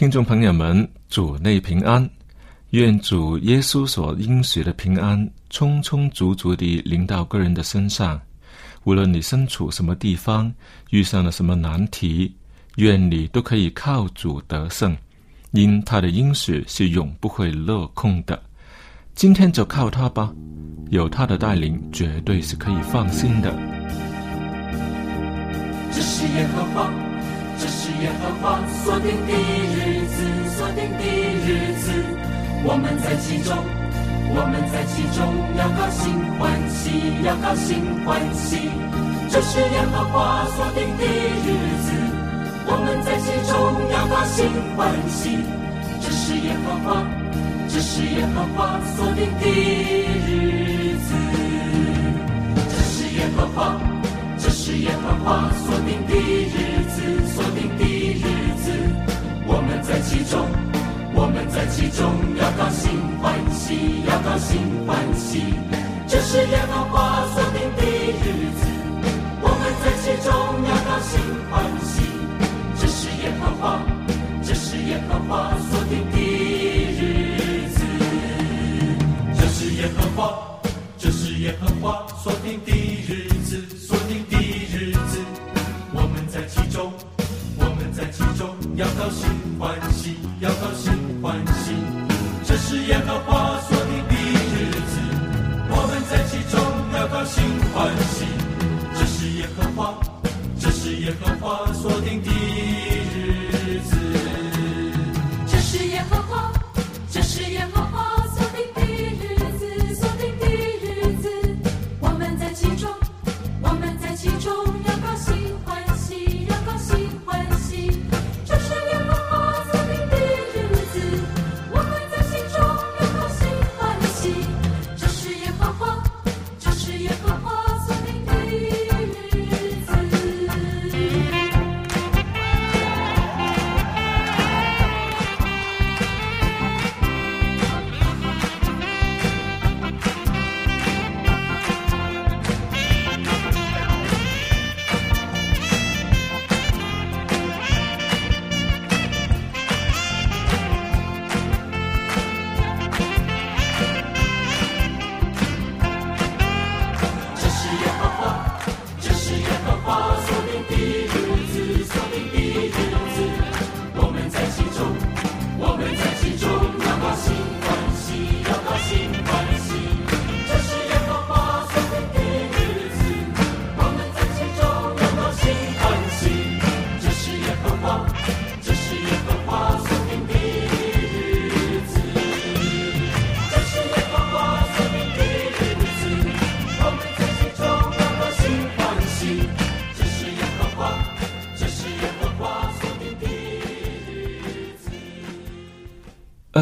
听众朋友们，主内平安，愿主耶稣所应许的平安充充足足地临到个人的身上。无论你身处什么地方，遇上了什么难题，愿你都可以靠主得胜，因他的应许是永不会落空的。今天就靠他吧，有他的带领，绝对是可以放心的。这是耶和华。耶和华所定的日子，所定的日子，我们在其中，我们在其中要高兴欢喜，要高兴欢喜。这是耶和华所定的日子，我们在其中要高兴欢喜。这是耶和华，这是耶和华所定的日子，这是耶和华。这是耶和华所定的日子，在其中，我们在其中要高兴欢喜，要高兴欢喜。这是耶和华所定的日子，我们在其中要高兴欢喜。这是耶和华，这是耶和华所定的日子，这是耶和华，这是耶和华所定的日要高兴欢喜，要高兴欢喜，这是耶和华所定的日子，我们在其中要高兴欢喜，这是耶和华，这是耶和华所定的日子，这是耶和华，这是耶和。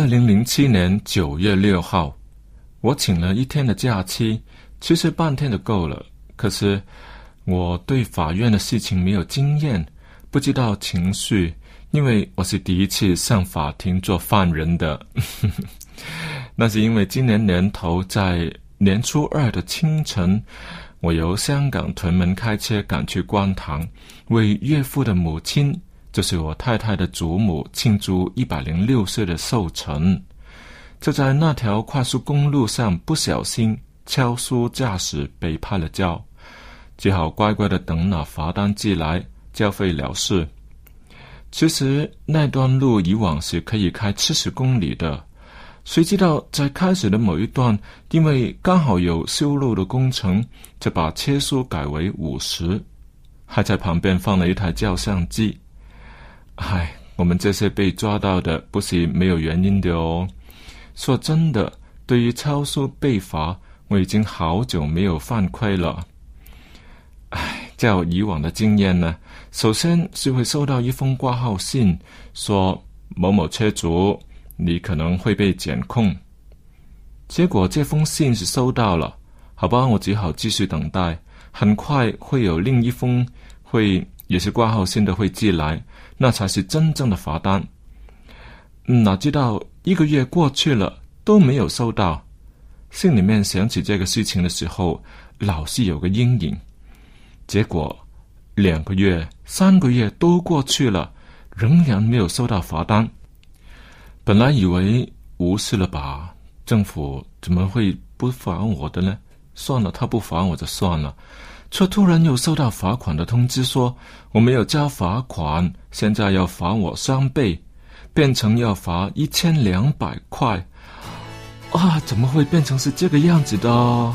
零零七年九月六号，我请了一天的假期，其实半天就够了。可是我对法院的事情没有经验，不知道情绪，因为我是第一次上法庭做犯人的。那是因为今年年头在年初二的清晨，我由香港屯门开车赶去观塘，为岳父的母亲，这是我太太的祖母庆祝一百零六岁的寿辰。就在那条快速公路上，不小心超速驾驶被拍了照。只好乖乖的等那罚单寄来，交费了事。其实那段路以往是可以开七十公里的，谁知道在开始的某一段，因为刚好有修路的工程，就把车速改为五十，还在旁边放了一台照相机。唉，我们这些被抓到的不是没有原因的哦。说真的，对于超速被罚，我已经好久没有犯规了。唉，照以往的经验呢，首先是会收到一封挂号信，说某某车主，你可能会被检控。结果这封信是收到了，好吧，我只好继续等待。很快会有另一封会也是挂号信的会寄来，那才是真正的罚单。哪知道一个月过去了都没有收到，心里面想起这个事情的时候，老是有个阴影。结果，两个月、三个月都过去了，仍然没有收到罚单。本来以为无事了吧，政府怎么会不罚我的呢？算了，他不罚我就算了，却突然又收到罚款的通知，说我没有交罚款，现在要罚我三倍，变成要罚一千两百块。啊，怎么会变成是这个样子的？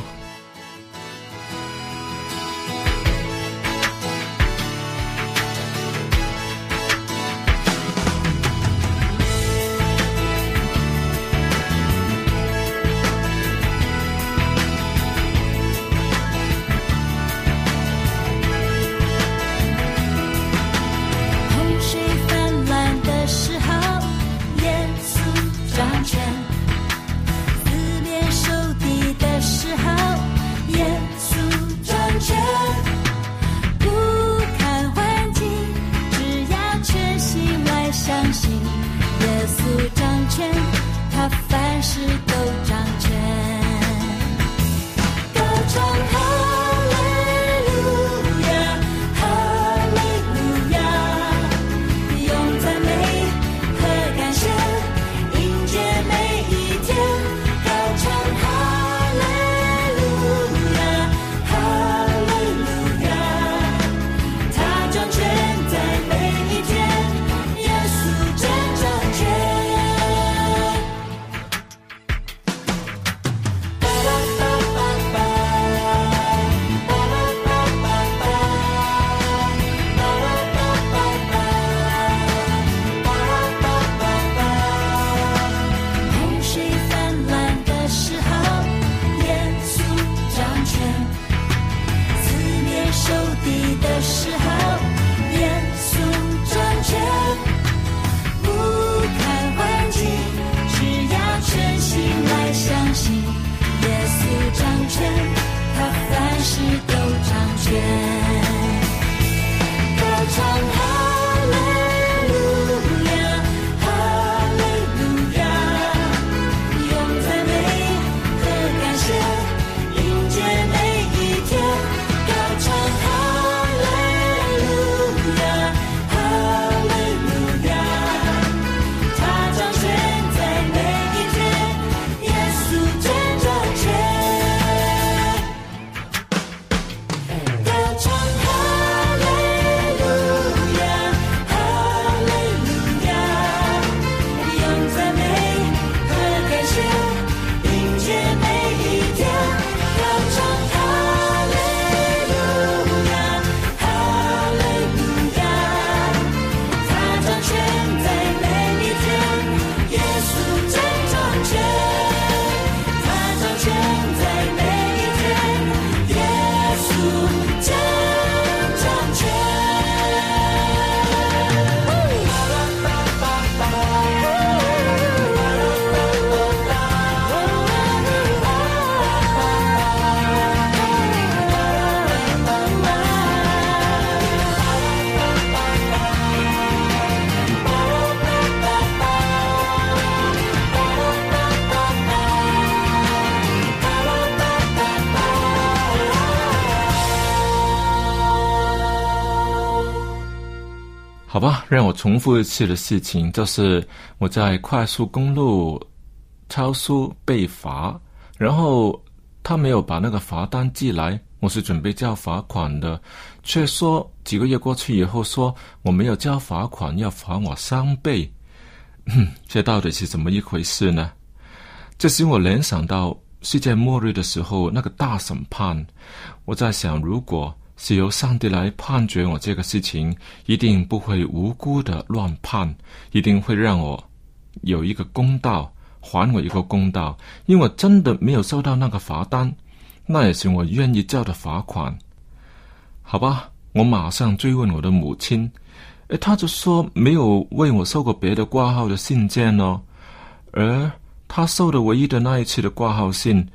让我重复一次的事情，就是我在快速公路超速被罚，然后他没有把那个罚单寄来，我是准备交罚款的，却说几个月过去以后说我没有交罚款，要罚我三倍，这到底是怎么一回事呢？这使我联想到世界末日的时候那个大审判，我在想如果。是由上帝来判决我这个事情，一定不会无辜的乱判，一定会让我有一个公道，还我一个公道。因为我真的没有收到那个罚单，那也是我愿意交的罚款。好吧，我马上追问我的母亲，诶，他就说没有为我收过别的挂号的信件哦，而他收的唯一的那一次的挂号信。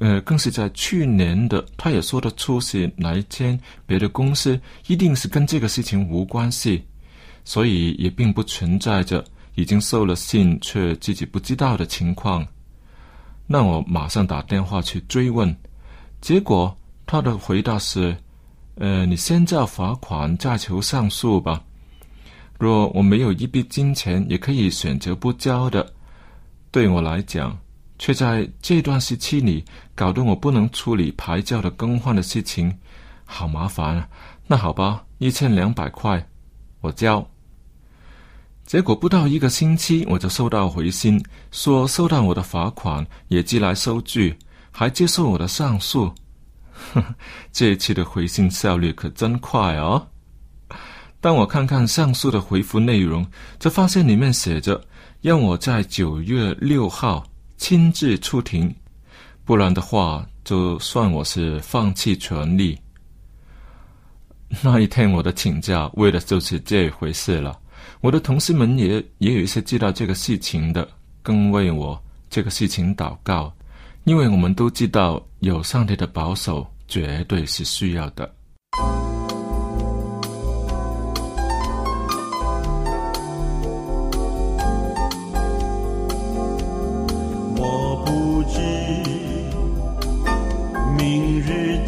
呃，更是在去年的，他也说得出是哪一间别的公司，一定是跟这个事情无关系，所以也并不存在着已经收了信却自己不知道的情况。那我马上打电话去追问，结果他的回答是：呃，你先交罚款再求上诉吧。若我没有一笔金钱，也可以选择不交的。对我来讲。却在这段时期里搞得我不能处理牌照的更换的事情，好麻烦啊！那好吧，一千两百块，我交。结果不到一个星期，我就收到回信，说收到我的罚款，也寄来收据，还接受我的上诉。这一期的回信效率可真快哦！当我看看上诉的回复内容，就发现里面写着要我在九月六号。亲自出庭，不然的话，就算我是放弃权利。那一天我的请假，为的就是这回事了。我的同事们也也有一些知道这个事情的，更为我这个事情祷告，因为我们都知道有上帝的保守，绝对是需要的。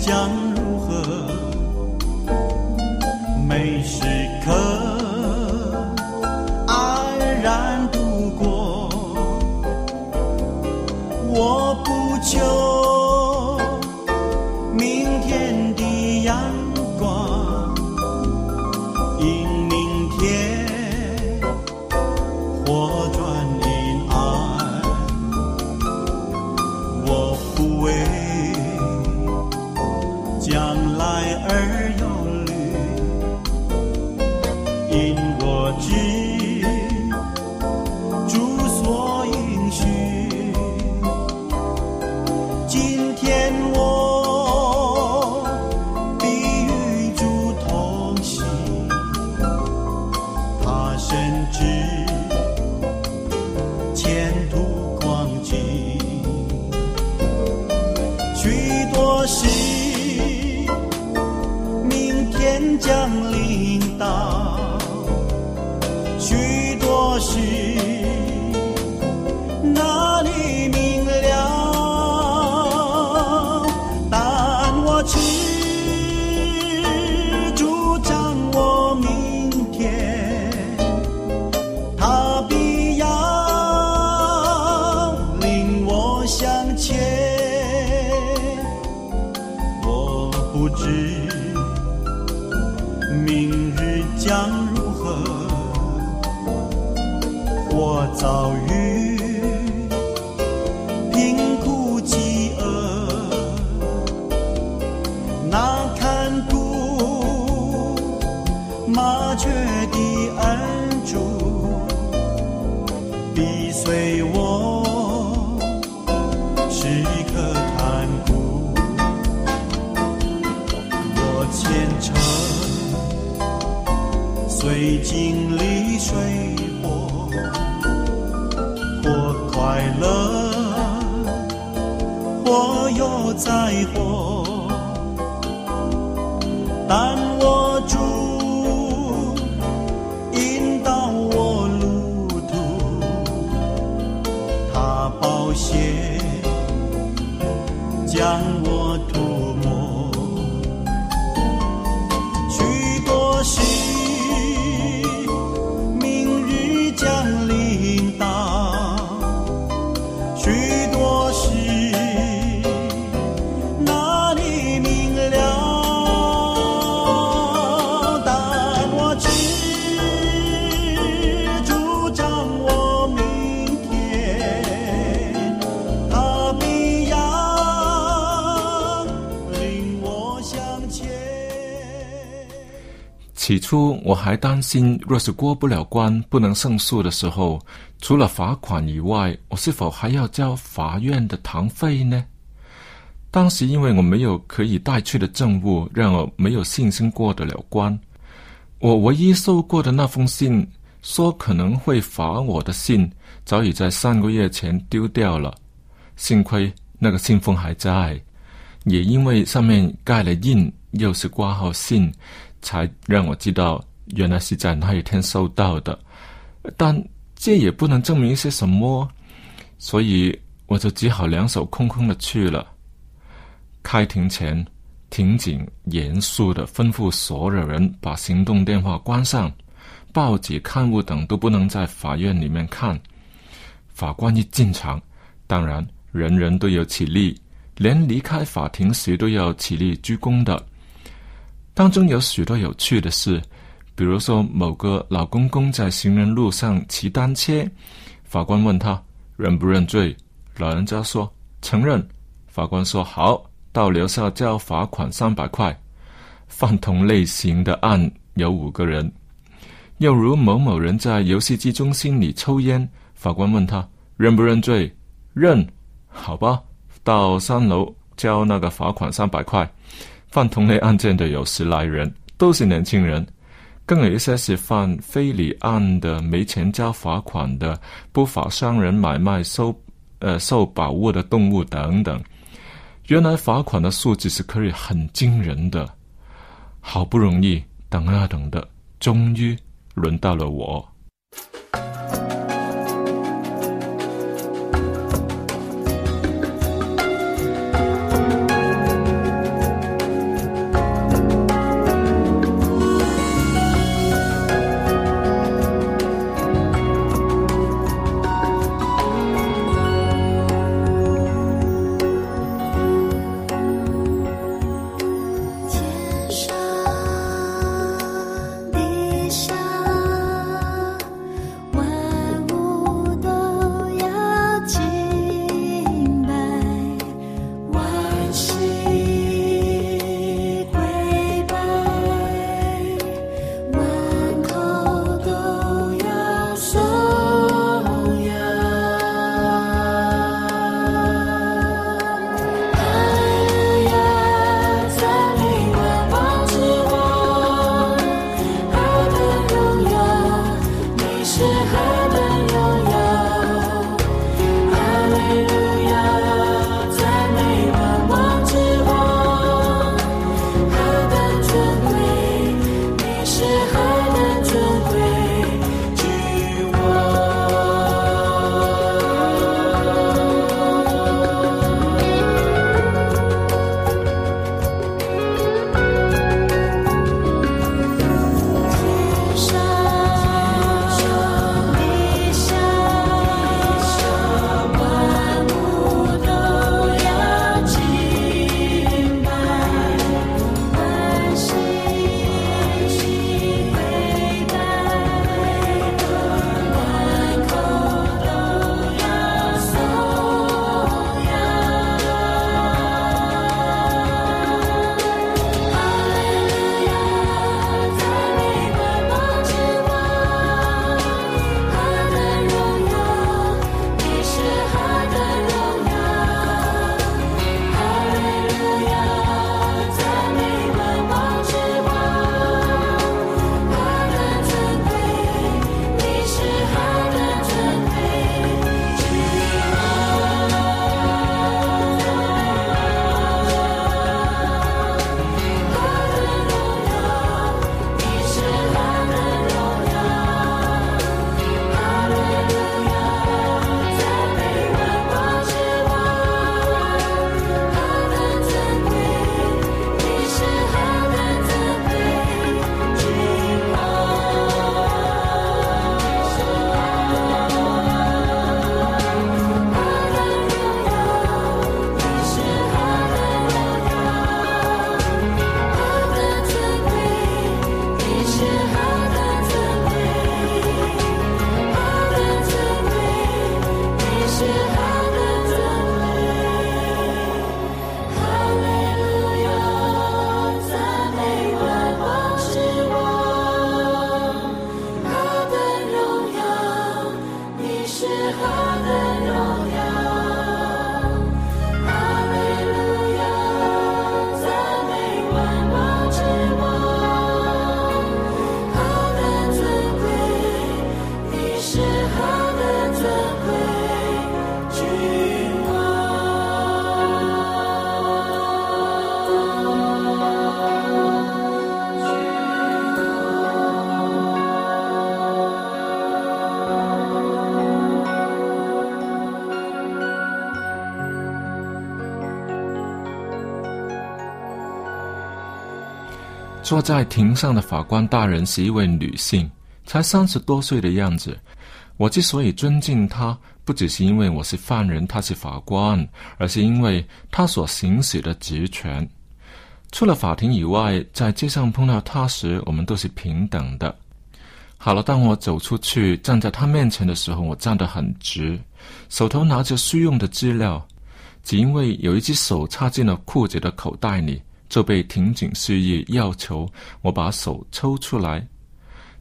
江遭遇起初我还担心，若是过不了关、不能胜诉的时候，除了罚款以外，我是否还要交法院的堂费呢？当时因为我没有可以带去的证物，让我没有信心过得了关。我唯一收过的那封信，说可能会罚我的信，早已在三个月前丢掉了。幸亏那个信封还在，也因为上面盖了印，又是挂号信，才让我知道原来是在那一天收到的。但这也不能证明一些什么，所以我就只好两手空空的去了。开庭前，庭警严肃的吩咐所有人把行动电话关上，报纸、刊物等都不能在法院里面看。法官一进场，当然人人都有起立，连离开法庭时都要起立鞠躬的。当中有许多有趣的事，比如说某个老公公在行人路上骑单车，法官问他认不认罪，老人家说承认。法官说好。到留下交罚款三百块，犯同类型的案有五个人。又如某某人在游戏机中心里抽烟，法官问他认不认罪，认，好吧，到三楼交那个罚款三百块。犯同类案件的有十来人，都是年轻人，更有一些是犯非礼案的，没钱交罚款的，不法商人买卖收呃受保护的动物等等。原来罚款的数字是可以很惊人的，好不容易等啊等的，终于轮到了我。坐在庭上的法官大人是一位女性，才三十多岁的样子。我之所以尊敬她，不只是因为我是犯人，她是法官，而是因为她所行使的职权。除了法庭以外，在街上碰到她时，我们都是平等的。好了，当我走出去站在她面前的时候，我站得很直，手头拿着需用的资料，只因为有一只手插进了裤子的口袋里，就被庭警示意要求我把手抽出来，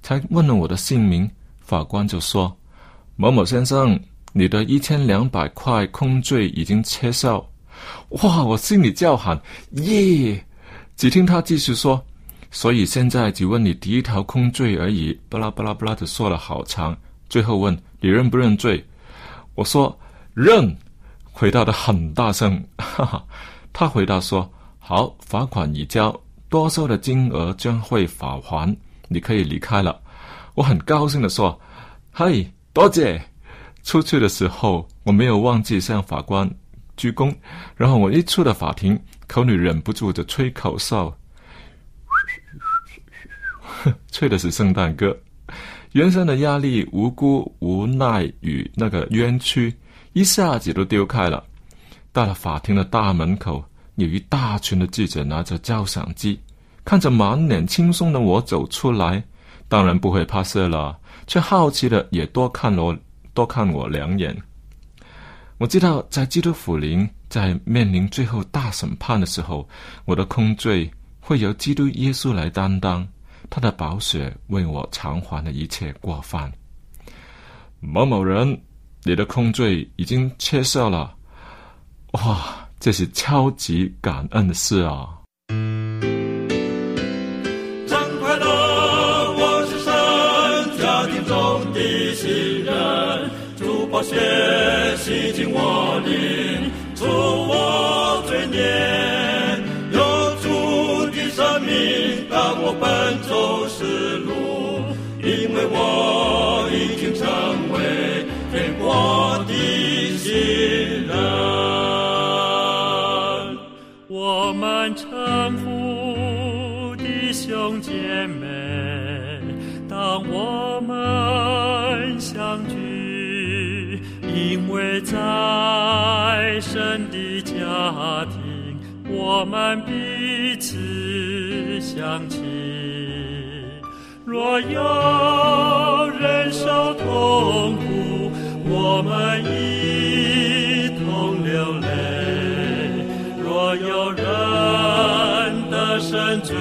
才问了我的姓名。法官就说。某某先生，你的一千两百块空坠已经撤销。哇！我心里叫喊耶！只听他继续说：“所以现在只问你第一条空坠而已。”巴拉巴拉巴拉的说了好长，最后问你认不认罪？我说认，回答的很大声。哈哈，他回答说：“好，罚款已交，多收的金额将会返还，你可以离开了。”我很高兴的说：“嘿。”多谢。出去的时候，我没有忘记向法官鞠躬。然后我一出了法庭，口里忍不住的吹口哨，吹的是圣诞歌。原生的压力、无辜、无奈与那个冤屈，一下子都丢开了。到了法庭的大门口，有一大群的记者拿着照相机，看着满脸轻松的我走出来，当然不会怕摄了。却好奇的也多看了我多看我两眼。我知道，在基督福临在面临最后大审判的时候，我的空罪会由基督耶稣来担当，他的宝血为我偿还了一切过犯。某某人，你的空罪已经撤销了，哇，这是超级感恩的事啊！真快乐，我是神家庭中的新人，主把血洗净我灵，除我罪孽，有主的生命当我奔走是路，因为我已经成为天国的们称呼弟兄姐妹，当我们相聚。因为在神的家庭，我们彼此相亲。若有人受痛苦，我们一生罪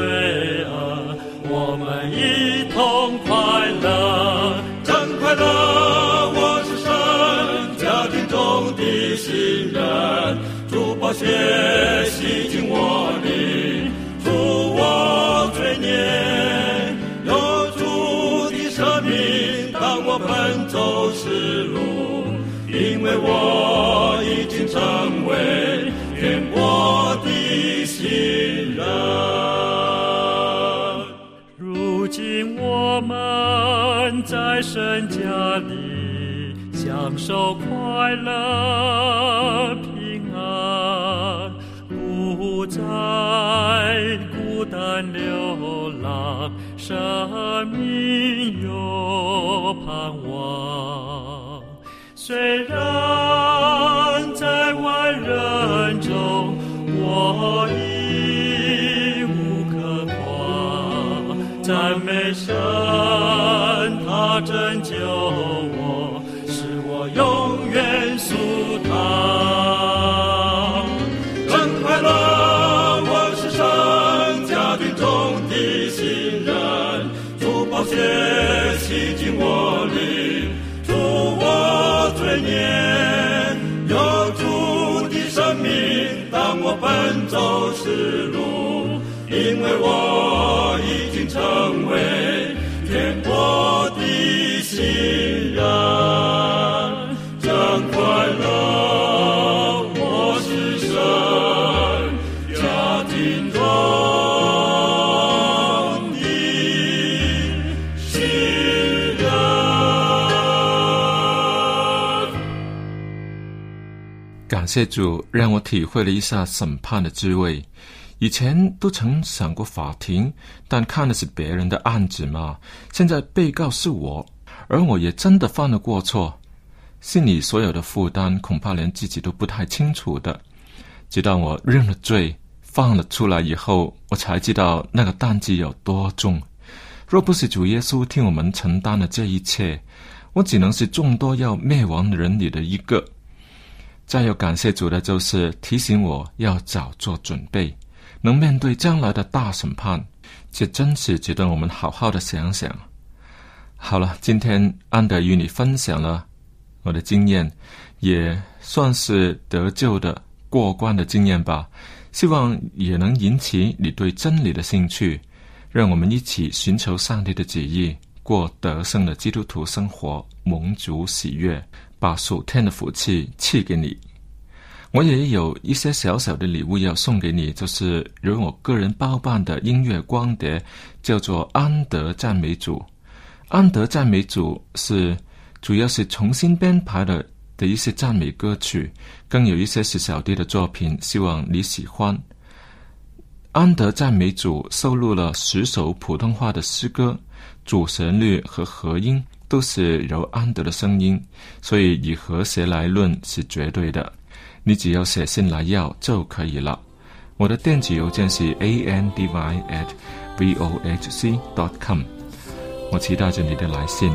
恶，我们一同快乐，真快乐。我是神家庭中的新人，主宝血洗净我灵，除我罪孽，有主的生命当我奔走是路，因为我在神家里。享受快乐平安，不再孤单流浪，生命有盼望。虽然在万人中，我已无可夸，赞美神，他拯救我。使我永远属他，真快乐！我是神家庭中的新人，主宝血洗净我灵，主我罪孽，有主的生命当我奔走是路，因为我谢主让我体会了一下审判的滋味，以前都曾想过法庭，但看的是别人的案子嘛。现在被告是我，而我也真的犯了过错，心里所有的负担，恐怕连自己都不太清楚的。直到我认了罪，放了出来以后，我才知道那个担子有多重。若不是主耶稣替我们承担了这一切，我只能是众多要灭亡的人里的一个。再要感谢主的，就是提醒我要早做准备，能面对将来的大审判。这真是值得我们好好的想想。好了，今天安德与你分享了我的经验，也算是得救的过关的经验吧。希望也能引起你对真理的兴趣。让我们一起寻求上帝的旨意，过得胜的基督徒生活，蒙主喜悦，把属天的福气赐给你。我也有一些小小的礼物要送给你，就是由我个人包办的音乐光碟，叫做《安德赞美组》。安德赞美组是主要是重新编排的的一些赞美歌曲，更有一些是小弟的作品，希望你喜欢。安德赞美组收录了十首普通话的诗歌，主旋律和和音都是由安德的声音，所以以和谐来论是绝对的。你只要写信来要就可以了。我的电子邮件是 a n d y at v o h c dot com，我期待着你的来信。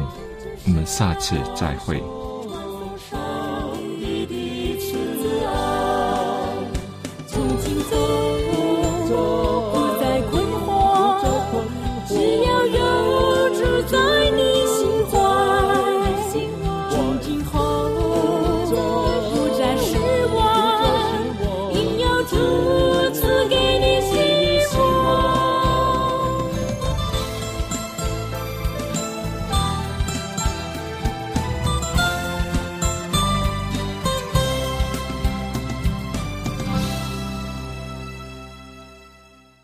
我们下次再会。